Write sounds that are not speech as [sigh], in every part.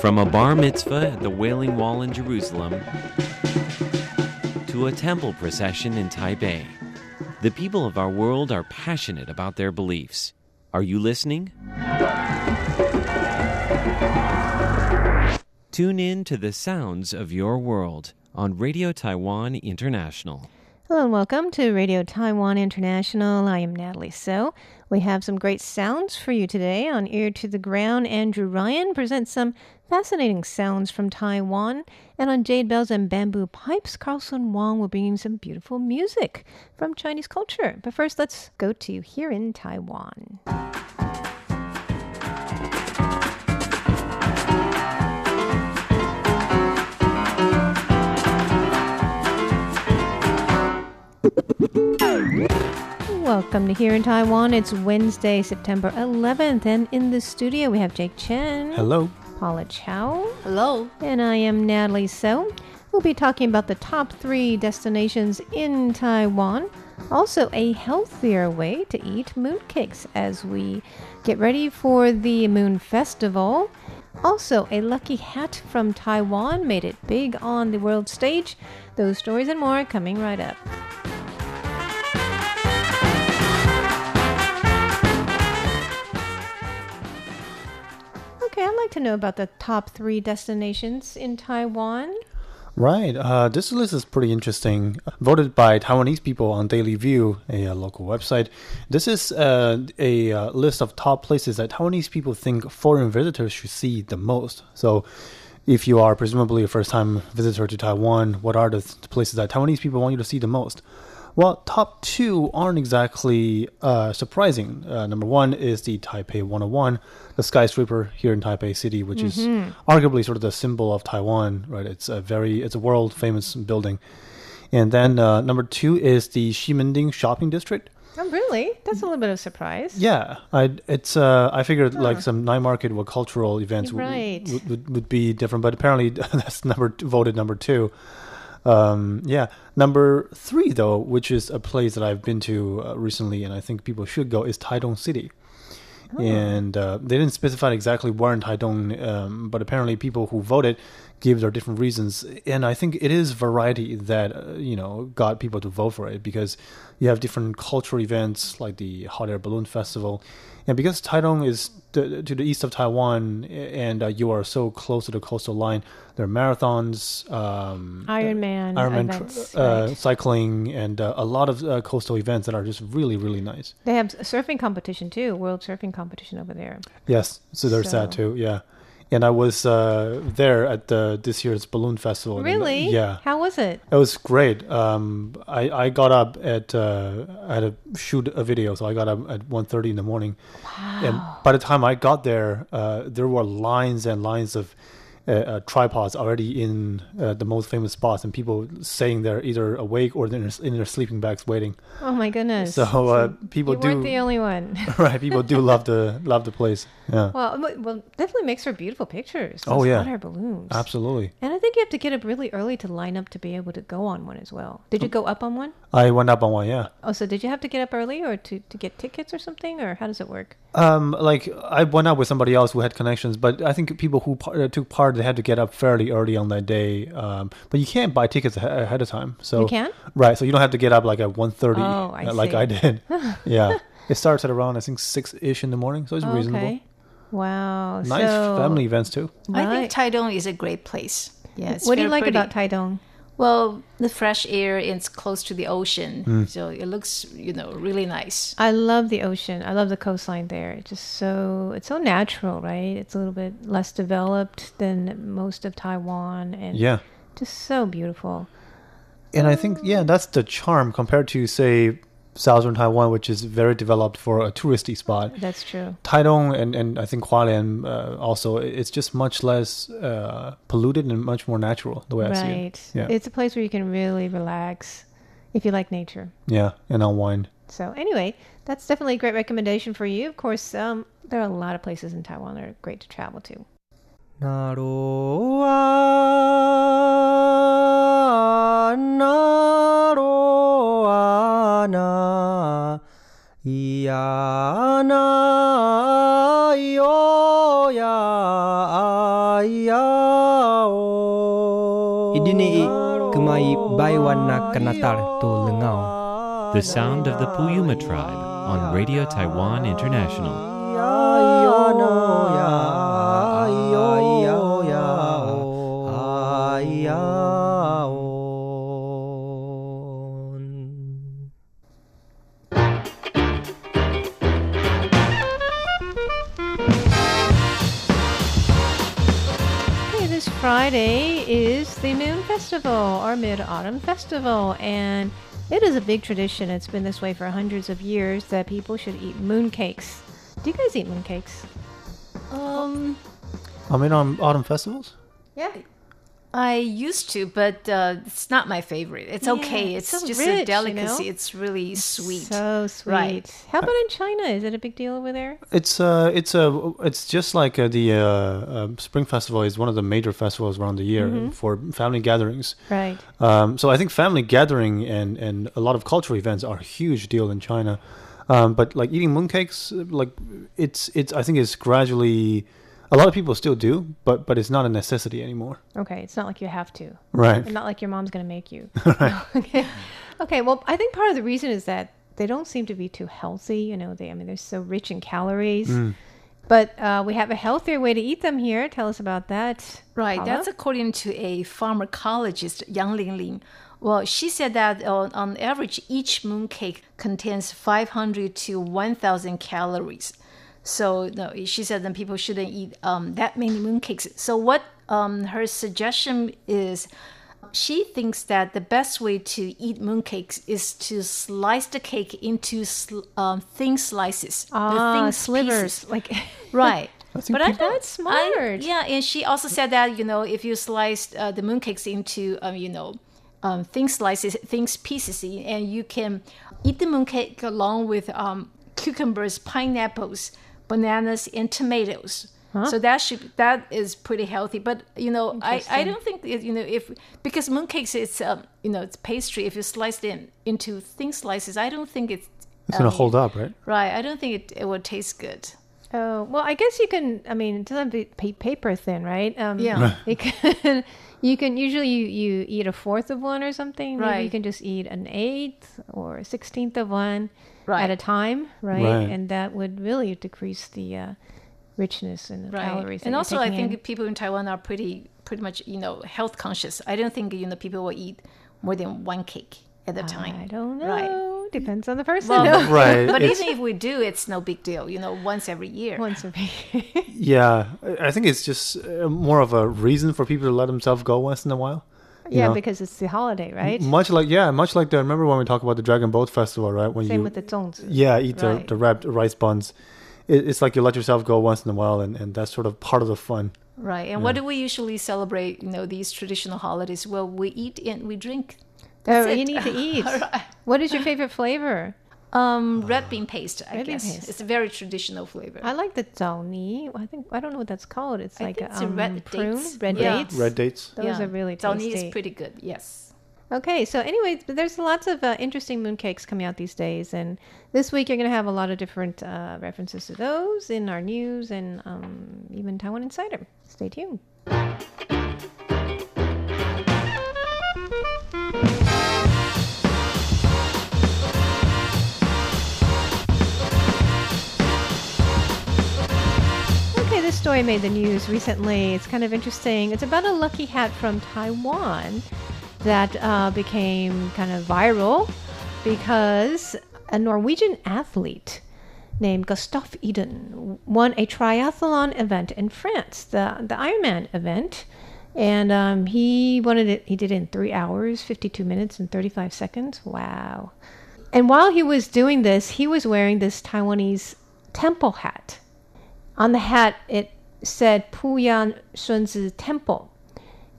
From a bar mitzvah at the Wailing Wall in Jerusalem to a temple procession in Taipei, the people of our world are passionate about their beliefs. Are you listening? Tune in to the sounds of your world on Radio Taiwan International. Hello and welcome to Radio Taiwan International. I am Natalie So. We have some great sounds for you today on Ear to the Ground. Andrew Ryan presents some fascinating sounds from Taiwan. And on Jade Bells and Bamboo Pipes, Carlson Wong will bring you some beautiful music from Chinese culture. But first, let's go to Here in Taiwan. Welcome to Here in Taiwan. It's Wednesday, September 11th, and in the studio we have Jake Chen. Hello. Paula Chow. Hello. And I am Natalie So. We'll be talking about the top three destinations in Taiwan. Also, a healthier way to eat mooncakes as we get ready for the Moon Festival. Also, a lucky hat from Taiwan made it big on the world stage. Those stories and more coming right up. Okay, I'd like to know about the top three destinations in Taiwan. Right. Uh, this list is pretty interesting. Voted by Taiwanese people on Daily View, a, uh, local website. This is uh, a uh, list of top places that Taiwanese people think foreign visitors should see the most. So, if you are presumably a first time visitor to Taiwan, what are the places that Taiwanese people want you to see the most? Well, top two aren't exactly uh, surprising. Uh, number one is the Taipei 101, the skyscraper here in Taipei City, which is arguably sort of the symbol of Taiwan. Right? It's a very it's a world famous building. And then uh, number two is the Ximending shopping district. Oh, really? That's a little bit of a surprise. Yeah, I it's uh I figured like some night market or cultural events Right. would, would would be different, but apparently [laughs] that's number voted number two. Um, yeah, number three though, which is a place that I've been to uh, recently, and I think people should go, is Taidong City. And uh, they didn't specify exactly where in Taidong, um, but apparently people who voted gave their different reasons. And I think it is variety that uh, you know got people to vote for it because you have different cultural events like the hot air balloon festival, and because Taidong is the, to the east of Taiwan, and uh, you are so close to the coastal line, there are marathons, um, Ironman Ironman tr- uh, right. cycling, and uh, a lot of uh, coastal events that are just really really nice. They have a surfing competition too, world surfing competition over there. Yes, so there's that too. Yeah, and I was uh, there at the this year's balloon festival. and, uh, Really? yeah, How was it? it was great. Um, I I got up at uh, I had to shoot a video, so I got up at 1.30 in the morning. Wow. And by the time I got there, uh, there were lines and lines of uh, uh, tripods already in uh, the most famous spots, and people saying they're either awake or in their, in their sleeping bags waiting. Oh my goodness! So, uh, people you do weren't the only one. [laughs] right. People do love the love the place. Yeah, well, well, definitely makes for beautiful pictures. Oh, yeah. hot air balloons. absolutely. And I think you have to get up really early to line up to be able to go on one as well. Did you go up on one? I went up on one. Yeah. Oh, so did you have to get up early or to, to get tickets or something, or how does it work? Um, like I went out with somebody else who had connections, but I think people who par- uh, took part they had to get up fairly early on that day. Um, but you can't buy tickets a- ahead of time. So You can? right? So you don't have to get up like at one thirty, Oh, I like see. I did. [laughs] yeah, it starts at around I think six ish in the morning, so it's Oh, reasonable. okay. Wow. Nice so, family events too. I Right. think Taidong is a great place. Yeah, What do you like pretty. about Taidong? Well, the fresh air. It's close to the ocean, Hmm. so it looks, you know, really nice. I love the ocean. I love the coastline there. It's just so it's so natural, right? It's a little bit less developed than most of Taiwan, and Yeah, just so beautiful. and I think yeah, that's the charm compared to say southern Taiwan, which is very developed for a touristy spot. That's true. Taidong and, and I think Hualien uh, also, it's just much less uh, polluted and much more natural the way I see it. Right. Yeah. It's a place where you can really relax if you like nature. Yeah, and unwind. So anyway, that's definitely a great recommendation for you. Of course, um, there are a lot of places in Taiwan that are great to travel to. なろあな やないよや Idini kumai baiwana kanatar tu lengau. The sound of the Puyuma tribe on Radio Taiwan International. Friday is the Moon Festival, our Mid Autumn Festival, and it is a big tradition. It's been this way for hundreds of years that people should eat moon cakes. Do you guys eat moon cakes? Um, I mean, on autumn festivals. Yeah. I used to, but uh, it's not my favorite. It's Yeah, okay. it's It's so just rich, a delicacy. know? It's really sweet. So sweet. Right. How about in China? Is it a big deal over there? It's uh, it's uh, it's just like uh, the uh, uh, Spring Festival is one of the major festivals around the year Mm-hmm. for family gatherings. Right. Um, so I think family gathering and, and a lot of cultural events are a huge deal in China. Um, but like eating mooncakes, like it's it's I think it's gradually a lot of people still do, but but it's not a necessity anymore. Okay, it's not like you have to. Right. And not like your mom's going to make you. [laughs] right. [laughs] okay. Okay, well, I think part of the reason is that they don't seem to be too healthy. You know, they, I mean, they're so rich in calories. Mm. But uh, we have a healthier way to eat them here. Tell us about that. Right. Paula? That's according to a pharmacologist, Yang Lingling. Well, she said that on, on average, each mooncake contains 500 to 1,000 calories. So no, she said that people shouldn't eat um, that many mooncakes. So what um, her suggestion is, she thinks that the best way to eat mooncakes is to slice the cake into sl- um, thin slices, the ah, thin slivers. pieces. Like, [laughs] Right. But I people- don't- That's I- smart. yeah, and she also said that you know if you slice uh, the mooncakes into um, you know um, thin slices, thin pieces, and you can eat the mooncake along with um, cucumbers, pineapples, bananas, and tomatoes. So that should that is pretty healthy. But you know, I, I don't think it, you know if because mooncakes it's um, you know it's pastry. If you slice them into thin slices, I don't think it's It's gonna um, hold up, right? right. I don't think it, it would taste good. oh, well, I guess you can, I mean, it doesn't have to be paper thin, right? Um, Yeah. You can, [laughs] you can usually you, you eat a fourth of one or something. Maybe you can just eat an eighth or a sixteenth of one Right. at a time, right? Right. And that would really decrease the uh, richness and the calories. And also, I think in. people in Taiwan are pretty, pretty much, you know, health conscious. I don't think you know people will eat more than one cake at a time. I don't know. Right. Depends on the person. Well, no? [laughs] Right. But it's- even if we do, it's no big deal. You know, once every year. Once a week. [laughs] yeah, I I think it's just uh, more of a reason for people to let themselves go once in a while. You yeah, know? because it's the holiday, right? Much like yeah, much like the remember when we talked about the Dragon Boat Festival, right? When Same you with the zongzi. yeah eat the, Right. the wrapped rice buns, it, it's like you let yourself go once in a while, and, and that's sort of part of the fun. Right. And what do we usually celebrate? You know, these traditional holidays. Well, we eat and we drink. Oh, That's you need to [laughs] eat. Right. What is your favorite flavor? Um, red bean paste. I Red bean guess paste. it's a very traditional flavor. I like the zhao ni. I think I don't know what that's called. It's I like think a, it's a um, red prune, dates. red Yeah. dates. Red dates. Those are really Zhao tasty. ni is pretty good. Yes. Okay, so anyway, there's lots of uh, interesting mooncakes coming out these days, and this week you're going to have a lot of different uh, references to those in our news and um, even Taiwan Insider. Stay tuned. Story made the news recently. It's kind of interesting. It's about a lucky hat from Taiwan that uh, became kind of viral because a Norwegian athlete named Gustav Iden won a triathlon event in France, the the Ironman event, and um, he wanted it. He did it in three hours, fifty two minutes, and thirty five seconds. Wow! And while he was doing this, he was wearing this Taiwanese temple hat. On the hat, it said Puyan Shunzi Temple.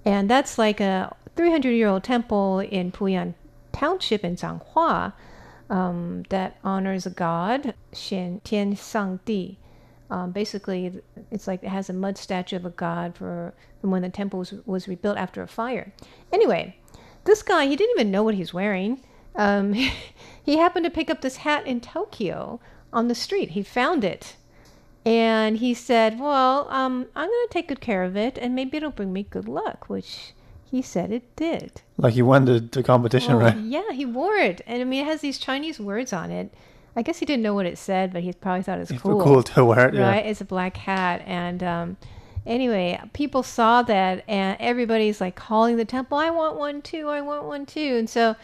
And that's like a 300 year old temple in Puyan Township in Zhanghua um, that honors a god, Xian Tian Sang Di. Um, basically, it's like it has a mud statue of a god for from when the temple was, was rebuilt after a fire. Anyway, this guy, he didn't even know what he's wearing. Um, [laughs] he happened to pick up this hat in Tokyo on the street. He found it And he said, "Well, um, I'm going to take good care of it, and maybe it'll bring me good luck," which he said it did. Like he won the, the competition, Oh, right? Yeah, he wore it, and I mean, it has these Chinese words on it. I guess he didn't know what it said, but he probably thought it was It's cool. cool to wear it. Yeah. right? It's a black hat, and um, anyway, people saw that, and everybody's like calling the temple, "I want one too! I want one too!" And so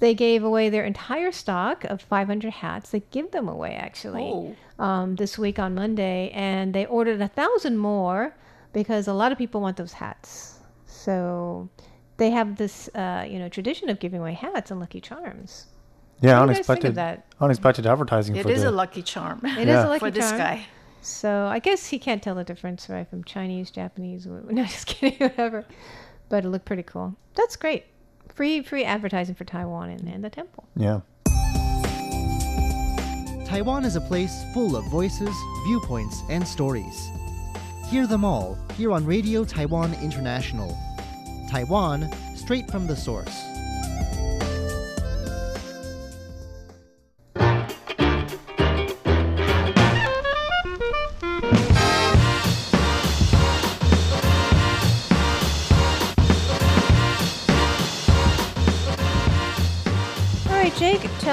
they gave away their entire stock of 500 hats. They give them away actually Oh. um, this week on Monday, and they ordered a thousand more because a lot of people want those hats. So they have this, uh, you know, tradition of giving away hats and Lucky Charms. Yeah, What do you guys think of unexpected. that? Unexpected advertising It for is the. a lucky charm It is Yeah. a lucky for this charm. guy. So I guess he can't tell the difference, right, from Chinese, Japanese. [laughs] No, just kidding, whatever. But it looked pretty cool. That's great. Free, free advertising for Taiwan and, and the temple. yeah. Taiwan is a place full of voices, viewpoints, and stories. Hear them all here on Radio Taiwan International. Taiwan, straight from the source.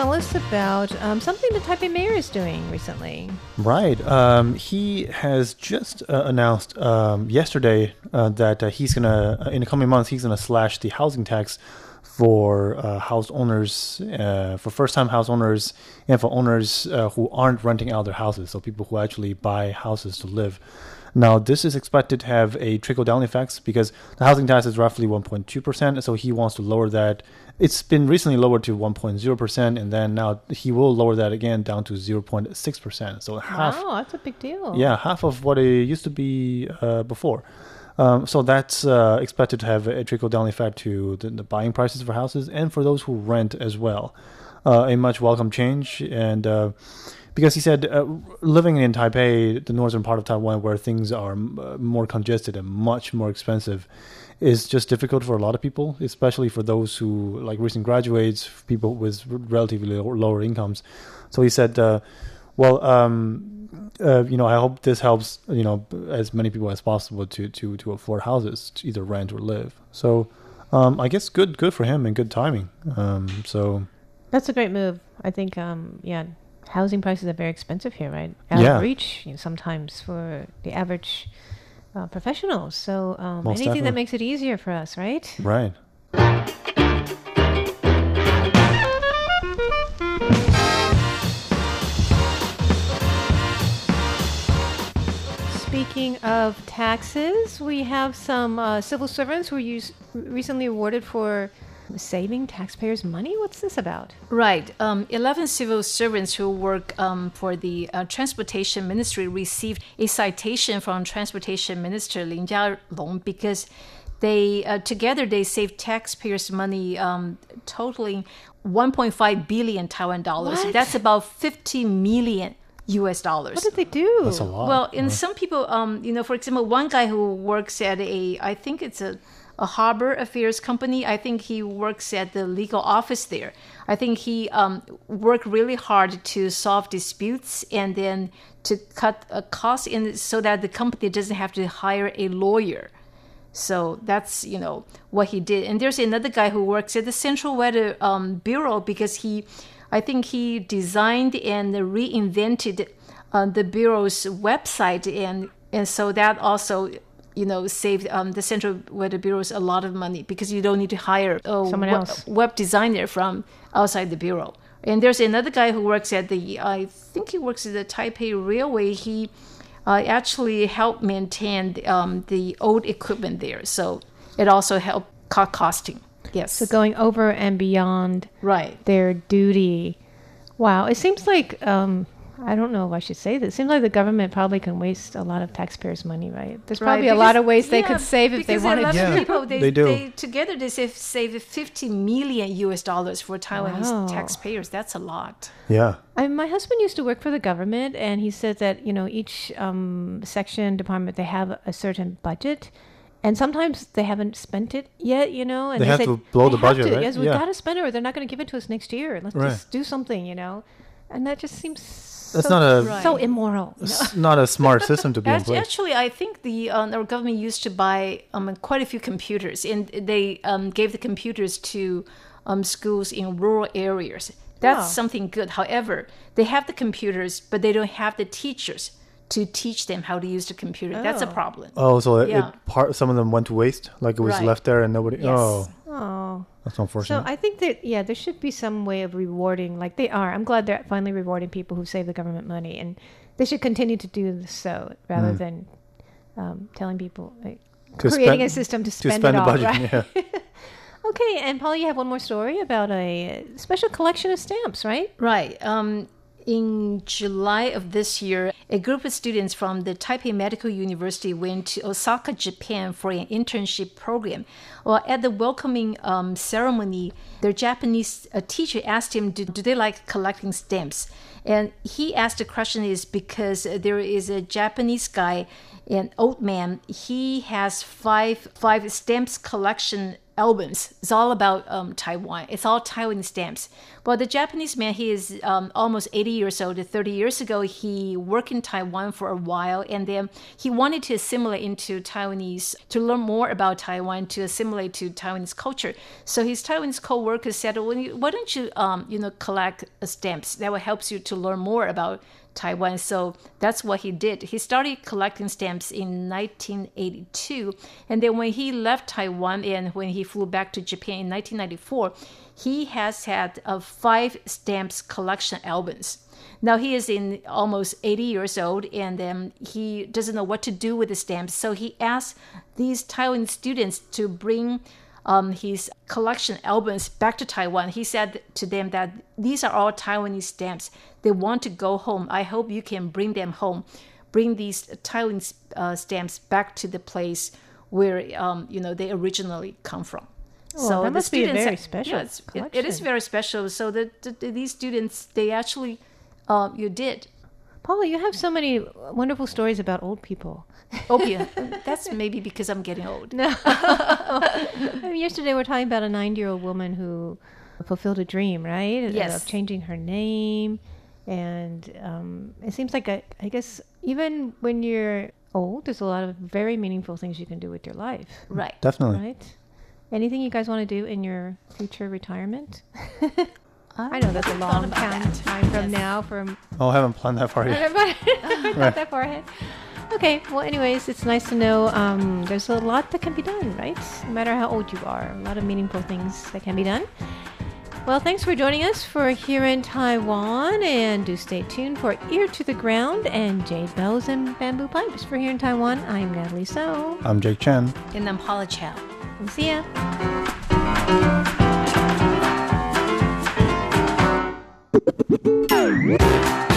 Tell us about um, something the Taipei mayor is doing recently. Right. Um, he has just uh, announced um, yesterday uh, that uh, he's gonna, uh, in the coming months, he's gonna slash the housing tax for uh, house owners, uh, for first-time house owners, and for owners who aren't renting out their houses. So people who actually buy houses to live. Now, this is expected to have a trickle-down effects because the housing tax is roughly 1.2 percent. So he wants to lower that. It's been recently lowered to 1.0 percent, and then now he will lower that again down to 0.6 percent. So half. Wow, that's a big deal. Yeah, half of what it used to be uh, before. Um, so that's uh, expected to have a trickle down effect to the, the buying prices for houses and for those who rent as well. Uh, a much welcome change, and uh, because he said uh, living in Taipei, the northern part of Taiwan, where things are uh, more congested and much more expensive, is just difficult for a lot of people, especially for those who like recent graduates, people with relatively lower incomes. So he said, uh, well. Um, uh, you know, I hope this helps, you know, as many people as possible to to to afford houses, to either rent or live. So, um, I guess good good for him and good timing. Um, so That's a great move. I think, um, yeah, housing prices are very expensive here, right? Out Yeah. of reach you know, sometimes for the average uh, professional. So um, anything that makes it easier for us, right? right, Speaking of taxes, we have some uh, civil servants who were use, recently awarded for saving taxpayers' money. What's this about? Right. Um, 11 civil servants who work um, for the uh, Transportation Ministry received a citation from Transportation Minister Lin Jialong because they uh, together they saved taxpayers' money um, totaling 1.5 billion Taiwan dollars. What? That's about 50 million U.S. dollars. What did they do? that's a lot. Well, in some people, um, you know, for example, one guy who works at a, I think it's a, a harbor affairs company. I think he works at the legal office there. I think he um, worked really hard to solve disputes and then to cut a cost in so that the company doesn't have to hire a lawyer. So that's you know what he did. And there's another guy who works at the Central Weather um, Bureau because he, I think he designed and reinvented uh, the bureau's website, and and so that also you know saved um, the Central Weather Bureau's a lot of money because you don't need to hire a Someone else. web designer from outside the bureau. And there's another guy who works at the, I think he works at the Taipei Railway. He uh, actually helped maintain um, the old equipment there. So it also helped cut costing. Yes. So going over and beyond right. their duty. Wow, it seems like um, I don't know if I should say this. It seems like the government probably can waste a lot of taxpayers' money, right? There's probably Right, a lot of ways they yeah, could save if they wanted to. of Yeah, people, they, they do. together they save, save 50 million US dollars for Taiwanese Wow. taxpayers. That's a lot. yeah, I, my husband used to work for the government, and he said that you know each um, section department they have a certain budget, and sometimes they haven't spent it yet. You know, and They have said, to blow the budget, to. right? Yes, we Yeah. got to spend it, or they're not going to give it to us next year. Let's Right. just do something. You know, and that just seems That's so, not a Right. so immoral. it's not a smart system to be in place. Actually, I think the uh, our government used to buy um, quite a few computers, and they um, gave the computers to um, schools in rural areas. That's Oh. something good. However, they have the computers, but they don't have the teachers to teach them how to use the computer. That's a Oh. problem. Oh, so Yeah. it part some of them went to waste, like it was Right. left there and nobody. Yes. Oh, Oh. that's So unfortunate. I think that yeah, there should be some way of rewarding. Like they are. I'm glad they're finally rewarding people who save the government money, and they should continue to do so rather than um, telling people like. To creating spend- a system to to spend, spend it the all. budget, right? yeah. [laughs] okay, and Paul, you have one more story about a special collection of stamps, right? Right. Um, in July of this year, a group of students from the Taipei Medical University went to Osaka, Japan for an internship program. Well, at the welcoming um, ceremony, their Japanese uh, teacher asked him, do, do they like collecting stamps? And he asked the question is because there is a Japanese guy, an old man. He has five five stamps collection albums. It's all about um, Taiwan. It's all Taiwan stamps. Well, the Japanese man, he is um, almost 80 years old. 30 years ago, he worked in Taiwan for a while, and then he wanted to assimilate into Taiwanese, to learn more about Taiwan, to assimilate to Taiwanese culture. So his Taiwanese co-workers said, well, why don't you, um, you know, collect stamps? That will help you to learn more about Taiwan. So that's what he did. He started collecting stamps in 1982. And then when he left Taiwan and when he flew back to Japan in 1994, he has had uh, five stamps collection albums. Now he is in almost 80 years old and um, he doesn't know what to do with the stamps. So he asked these Taiwan students to bring um, his collection albums back to Taiwan. He said to them that these are all Taiwanese stamps. They want to go home. I hope you can bring them home. Bring these Taiwanese uh, stamps back to the place where um, you know they originally come from. Well, that the must be a students very special yeah, it- it is very special. So the, the, these students they actually uh, you did. Paula, you have so many wonderful stories about old people. Oh yeah, [laughs] that's maybe because I'm getting old. No. [laughs] I mean, yesterday we are talking about a 90 year old woman who fulfilled a dream, right? Of- Yes. Of changing her name. And um, it seems like, I I guess, even when you're old, there's a lot of very meaningful things you can do with your life, Right. Definitely. right? Anything you guys want to do in your future retirement? [laughs] I know that's a long time, that. time from now. From Oh, I haven't planned that far yet. not [laughs] [laughs] that far ahead. Okay, well, anyways, it's nice to know um, there's a lot that can be done, right? No matter how old you are, a lot of meaningful things that can be done. Well, thanks for joining us for Here in Taiwan, and do stay tuned for Ear to the Ground and Jade Bells and Bamboo Pipes. For Here in Taiwan, I'm Natalie So. I'm Jake Chen. And I'm Paula Chow. We'll see ya. you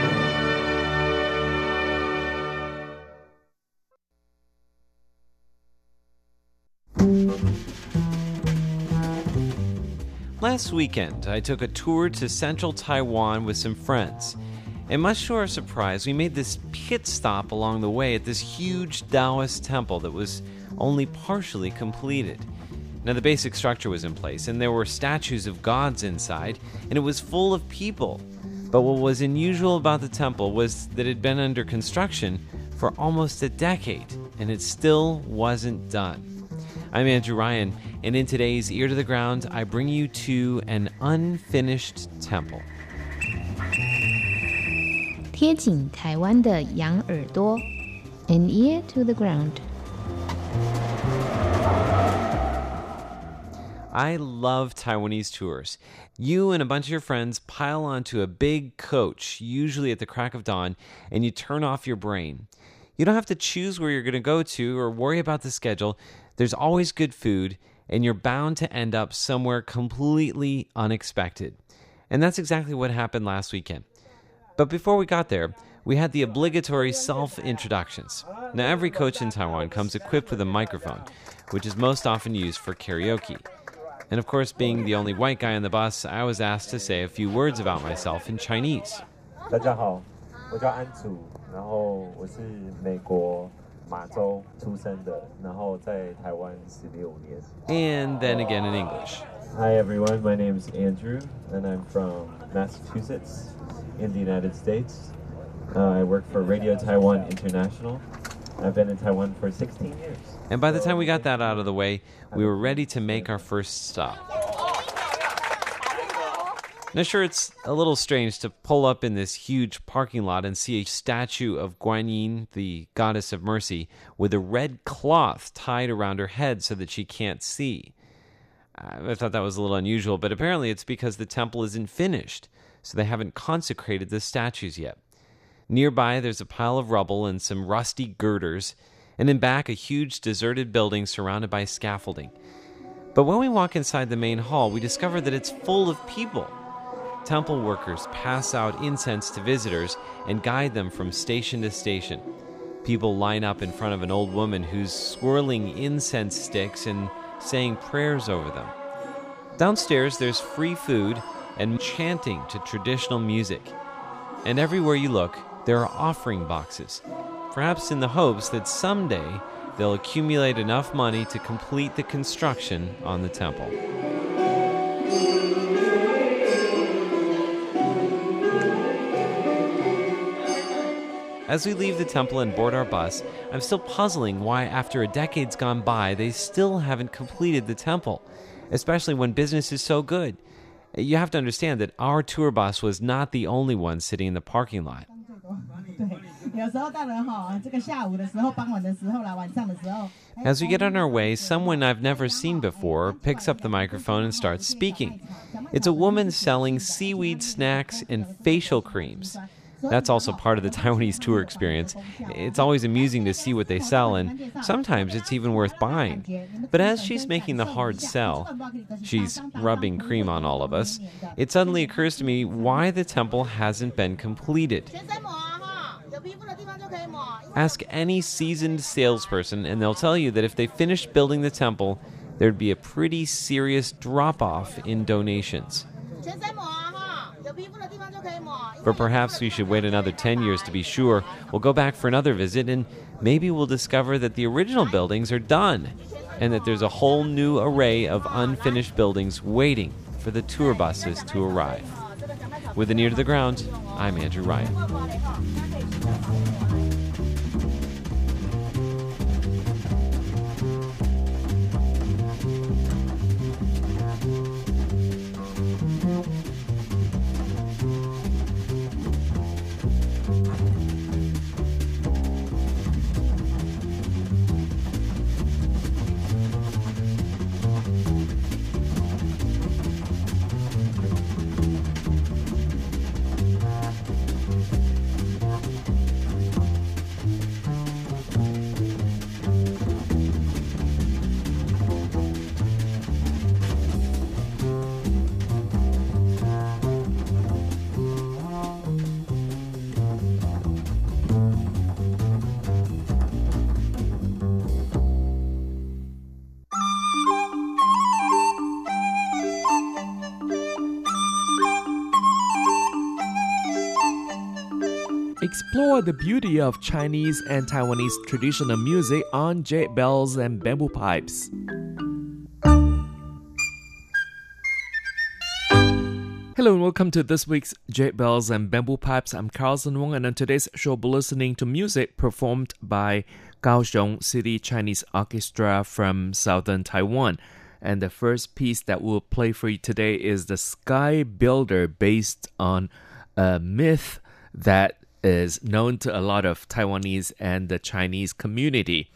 Last weekend, I took a tour to central Taiwan with some friends. And much to our surprise, we made this pit stop along the way at this huge Taoist temple that was only partially completed. Now, the basic structure was in place, and there were statues of gods inside, and it was full of people. But what was unusual about the temple was that it had been under construction for almost a decade, and it still wasn't done. I'm Andrew Ryan, and in today's Ear to the Ground, I bring you to an unfinished temple. 贴紧台湾的羊耳朵，an ear to the ground。 I love Taiwanese tours. You and a bunch of your friends pile onto a big coach, usually at the crack of dawn, and you turn off your brain. You don't have to choose where you're going to go to or worry about the schedule. There's always good food, and you're bound to end up somewhere completely unexpected. And that's exactly what happened last weekend. But before we got there, we had the obligatory self introductions. Now, every coach in Taiwan comes equipped with a microphone, which is most often used for karaoke. And of course, being the only white guy on the bus, I was asked to say a few words about myself in Chinese. 大家好，我叫安祖，然后我是美国 马州出生的，然后在台湾十六年。 And then again in English. Hi everyone, my name is Andrew, and I'm from Massachusetts, in the United States. Uh, I work for Radio Taiwan International. I've been in Taiwan for 16 years. And by the time we got that out of the way, we were ready to make our first stop. Now, sure, it's a little strange to pull up in this huge parking lot and see a statue of Guan Yin, the goddess of mercy, with a red cloth tied around her head so that she can't see. Uh, I thought that was a little unusual, but apparently it's because the temple isn't finished, so they haven't consecrated the statues yet. Nearby, there's a pile of rubble and some rusty girders, and in back, a huge deserted building surrounded by scaffolding. But when we walk inside the main hall, we discover that it's full of people. Temple workers pass out incense to visitors and guide them from station to station. People line up in front of an old woman who's swirling incense sticks and saying prayers over them. Downstairs, there's free food and chanting to traditional music. And everywhere you look, there are offering boxes, perhaps in the hopes that someday they'll accumulate enough money to complete the construction on the temple. As we leave the temple and board our bus, I'm still puzzling why, after a decade's gone by, they still haven't completed the temple, especially when business is so good. You have to understand that our tour bus was not the only one sitting in the parking lot. 有时候到了哈，这个下午的时候、傍晚的时候啦、晚上的时候， As we get on our way, someone I've never seen before picks up the microphone and starts speaking. It's a woman selling seaweed snacks and facial creams. That's also part of the [laughs] Taiwanese tour experience. It's always amusing to see what they sell, and sometimes it's even worth buying. But as she's making the hard sell, she's rubbing cream on all of us, it suddenly occurs to me why the temple hasn't been completed. Ask any seasoned salesperson, and they'll tell you that if they finished building the temple, there'd be a pretty serious drop off in donations. But perhaps we should wait another 10 years to be sure. We'll go back for another visit, and maybe we'll discover that the original buildings are done, and that there's a whole new array of unfinished buildings waiting for the tour buses to arrive. With an ear to the ground, I'm Andrew Ryan. Explore the beauty of Chinese and Taiwanese traditional music on jade bells and bamboo pipes. Hello and welcome to this week's Jade Bells and Bamboo Pipes. I'm Carlson Wong, and on today's show, we're listening to music performed by Kaohsiung City Chinese Orchestra from southern Taiwan. And the first piece that we'll play for you today is The Sky Builder, based on a myth that is known to a lot of Taiwanese and the Chinese community.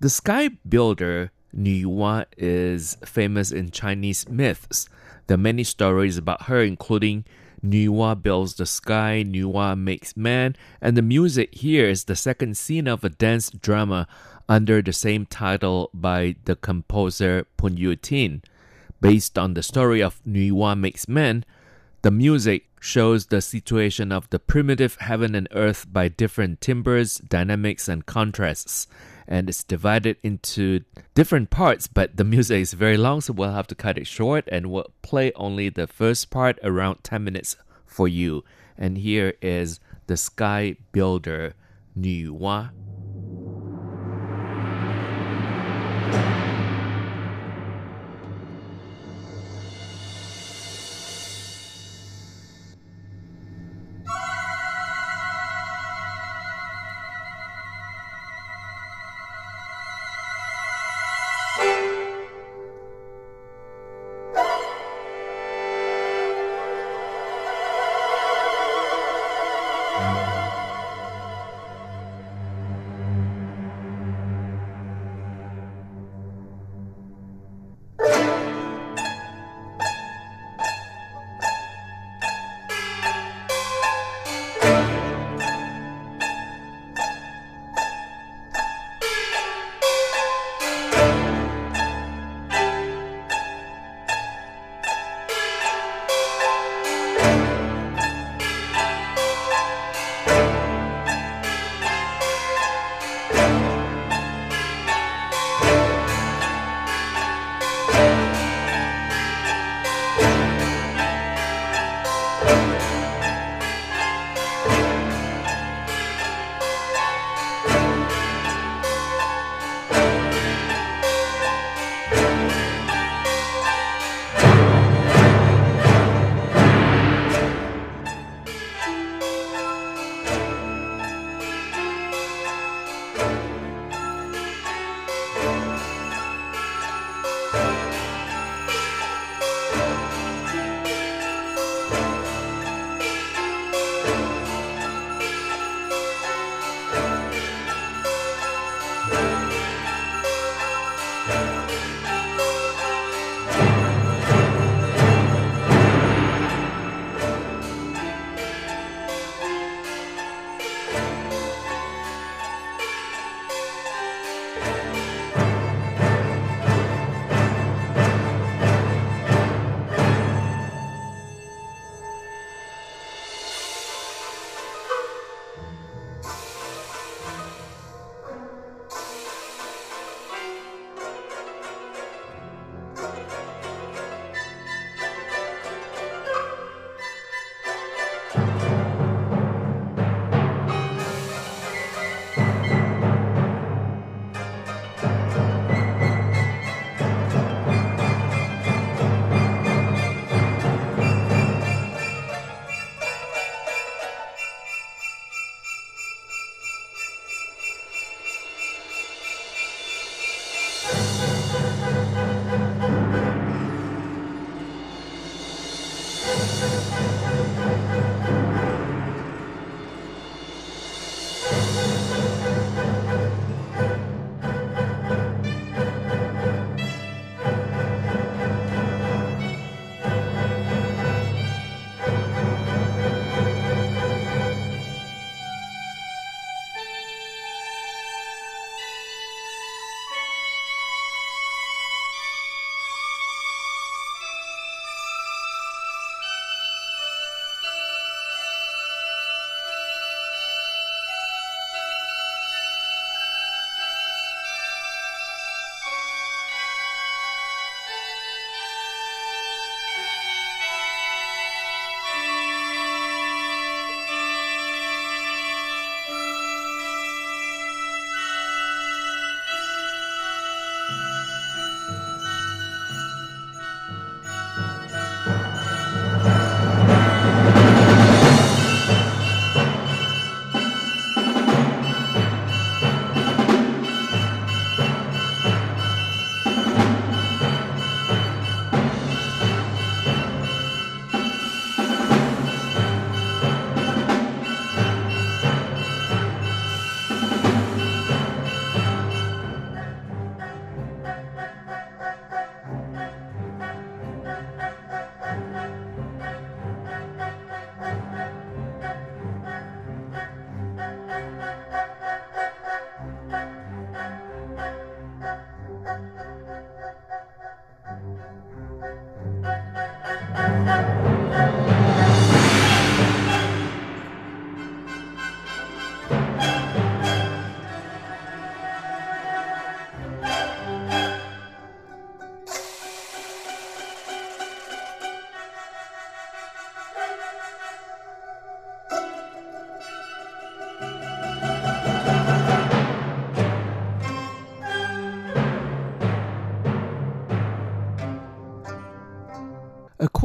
The Sky Builder, Nuwa, is famous in Chinese myths. There are many stories about her, including Nuwa builds the sky, Nuwa makes man, and the music here is the second scene of a dance drama under the same title by the composer Pun Yutin. Based on the story of Nuwa Makes Man, the music shows the situation of the primitive heaven and earth by different timbres, dynamics, and contrasts. And it's divided into different parts, but the music is very long, so we'll have to cut it short and we'll play only the first part around 10 minutes for you. And here is the Sky Builder, Nuwa.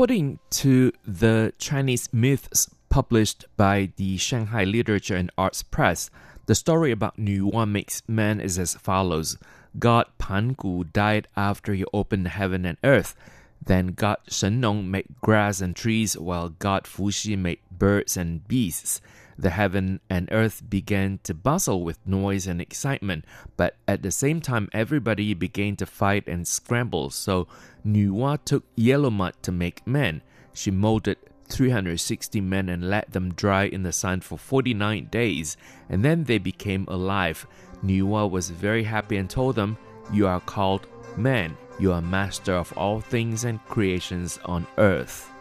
According to the Chinese myths published by the Shanghai Literature and Arts Press, the story about Nuwa makes man is as follows. God Pan Gu died after he opened heaven and earth. Then God Shen Nong made grass and trees, while God Fu Xi made birds and beasts. The heaven and earth began to bustle with noise and excitement, but at the same time, everybody began to fight and scramble. So Nuwa took yellow mud to make men. She molded 360 men and let them dry in the sun for 49 days, and then they became alive. Nuwa was very happy and told them, You are called men. You are master of all things and creations on earth.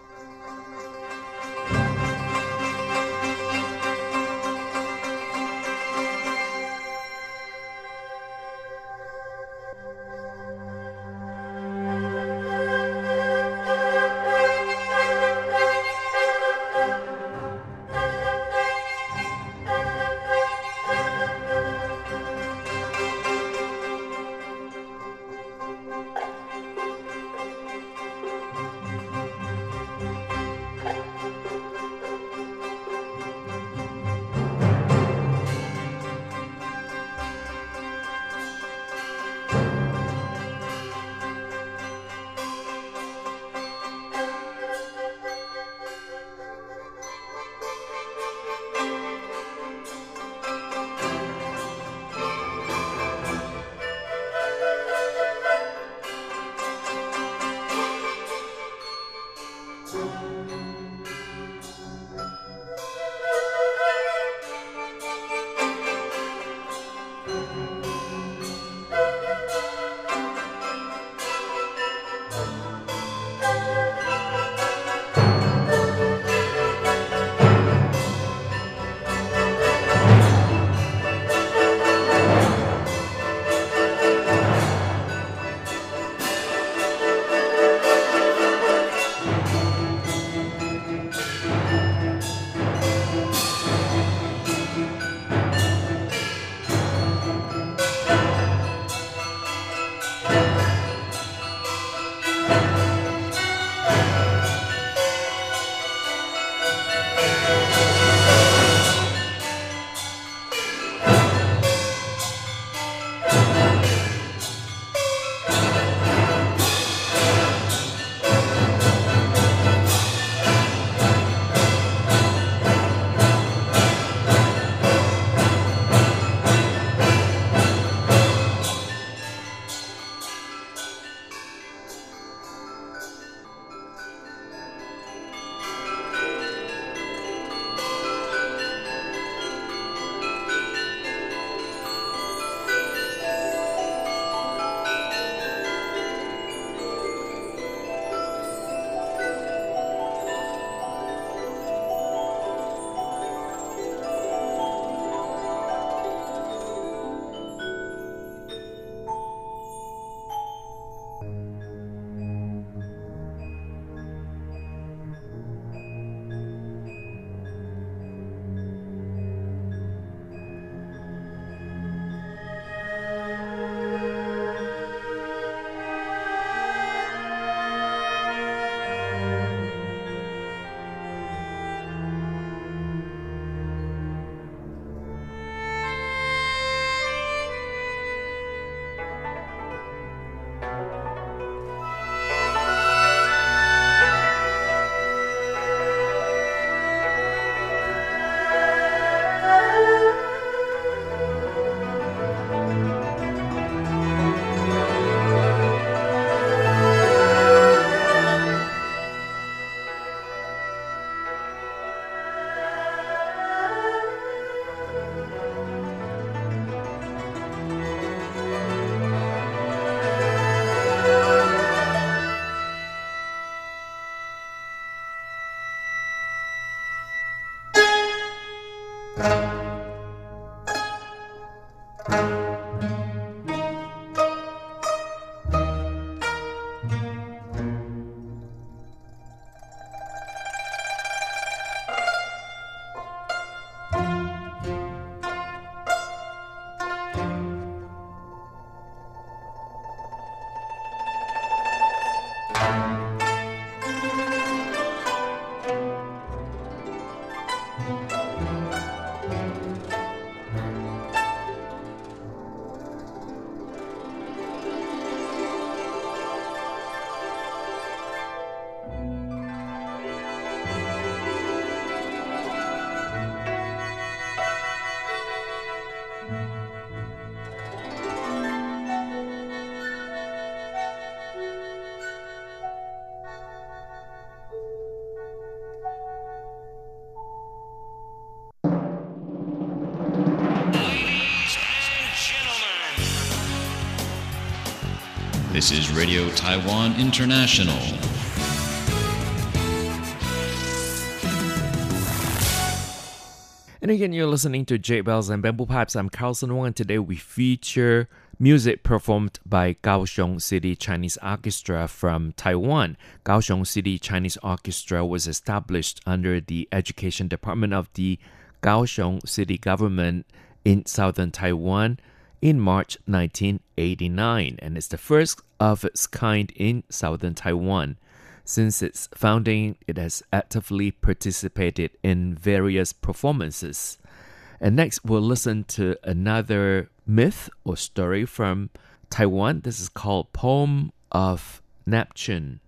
Radio Taiwan International. And again, you're listening to Jade Bells and Bamboo Pipes. I'm Carlson Wong, and today we feature music performed by Kaohsiung City Chinese Orchestra from Taiwan. Kaohsiung City Chinese Orchestra was established under the Education Department of the Kaohsiung City government in southern Taiwan in March 1989, and it's the first of its kind in southern Taiwan. Since its founding, it has actively participated in various performances. And next, we'll listen to another myth or story from Taiwan. This is called Poem of Neptune.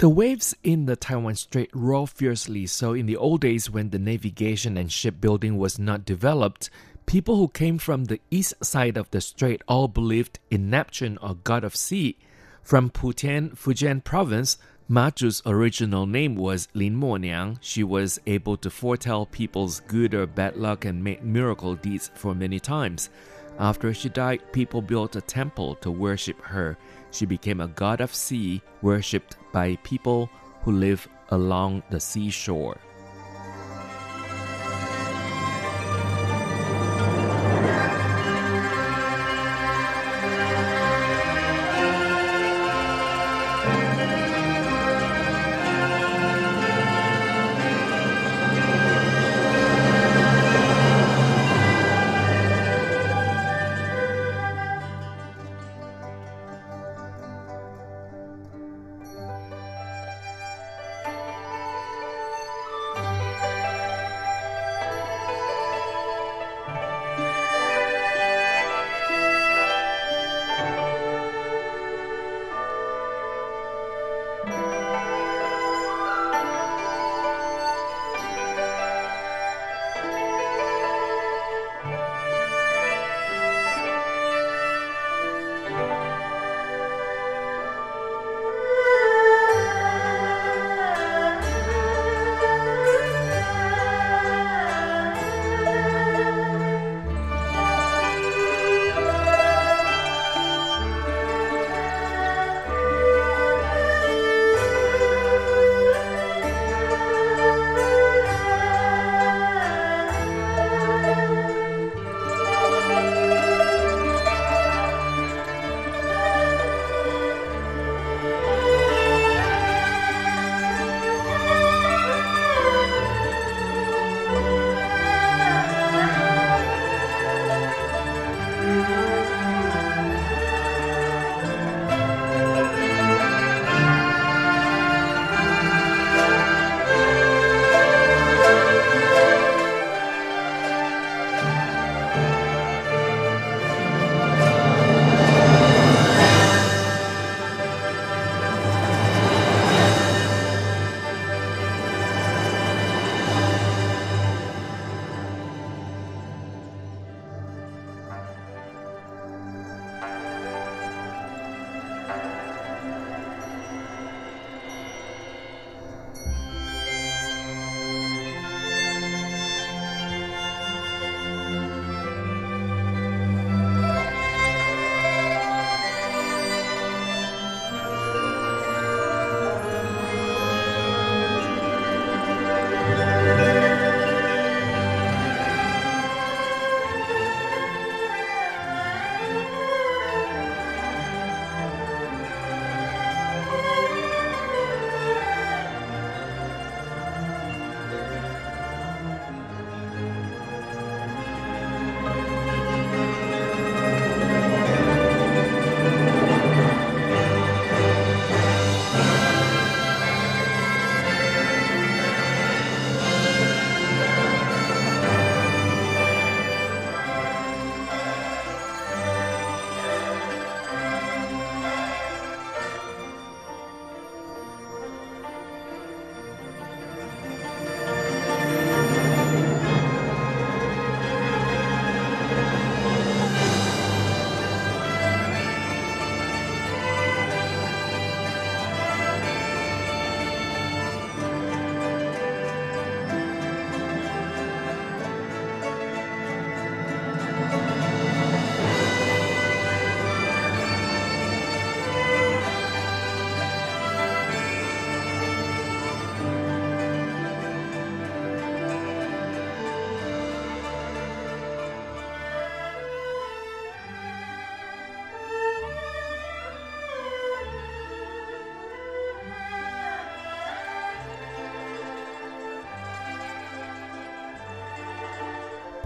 The waves in the Taiwan Strait roar fiercely, so in the old days when the navigation and shipbuilding was not developed, people who came from the east side of the strait all believed in Neptune or god of sea. From Putian, Fujian province, Mazu's original name was Lin Mo Niang. She was able to foretell people's good or bad luck and make miracle deeds for many times. After she died, people built a temple to worship her. She became a god of sea, worshipped by people who live along the seashore.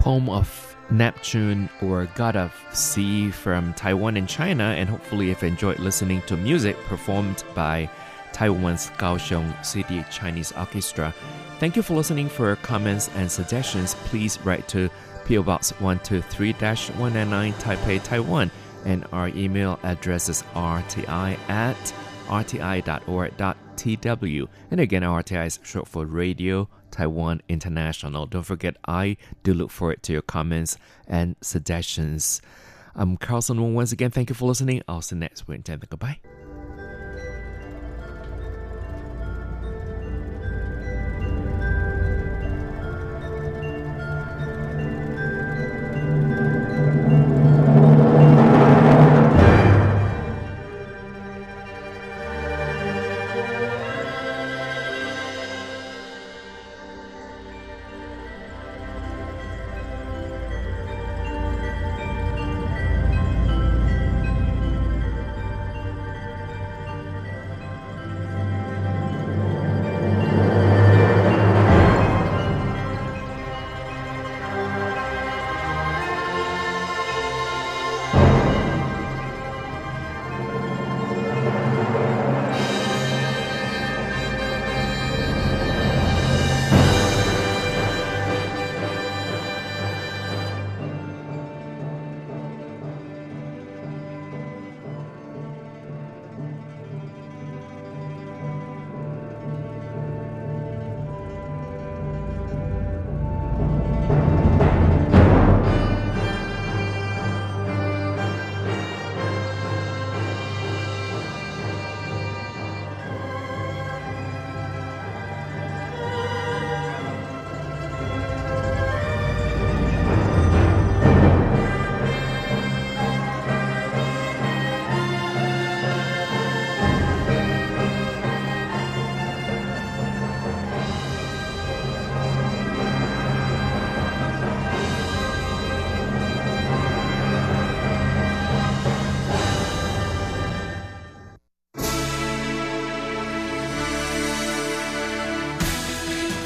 Poem of Neptune or God of Sea from Taiwan and China, and hopefully you've enjoyed listening to music performed by Taiwan's Kaohsiung City Chinese Orchestra. Thank you for listening. For comments and suggestions, please write to PO Box 123-199 Taipei, Taiwan, and our email address is rti at rti.org.tw. And again, RTI is short for Radio Taiwan International. Don't forget, I do look forward to your comments and suggestions. I'm Carlson Wong once again. Thank you for listening. I'll see you next week. Goodbye.